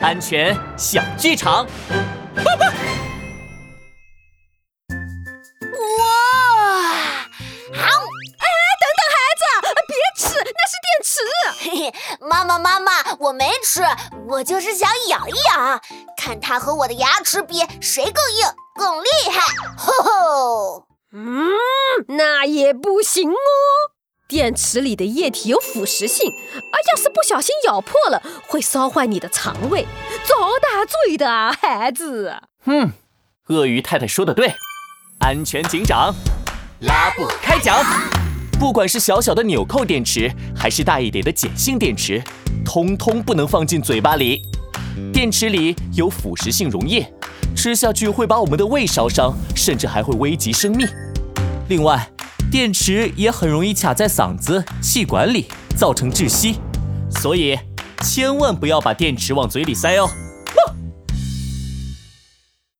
安全小剧场。哇！好！哎，等等，孩子，别吃，那是电池。嘿嘿，妈妈妈妈，我没吃，我就是想咬一咬，看它和我的牙齿比，谁更硬、更厉害。吼吼！嗯，那也不行哦。电池里的液体有腐蚀性，啊，要是不小心咬破了，会烧坏你的肠胃，遭大罪的，孩子。嗯，鳄鱼太太说的对，安全警长拉布开讲。不管是小小的纽扣电池，还是大一点的碱性电池，通通不能放进嘴巴里。电池里有腐蚀性溶液，吃下去会把我们的胃烧伤，甚至还会危及生命。另外，电池也很容易卡在嗓子、气管里，造成窒息。所以，千万不要把电池往嘴里塞哦。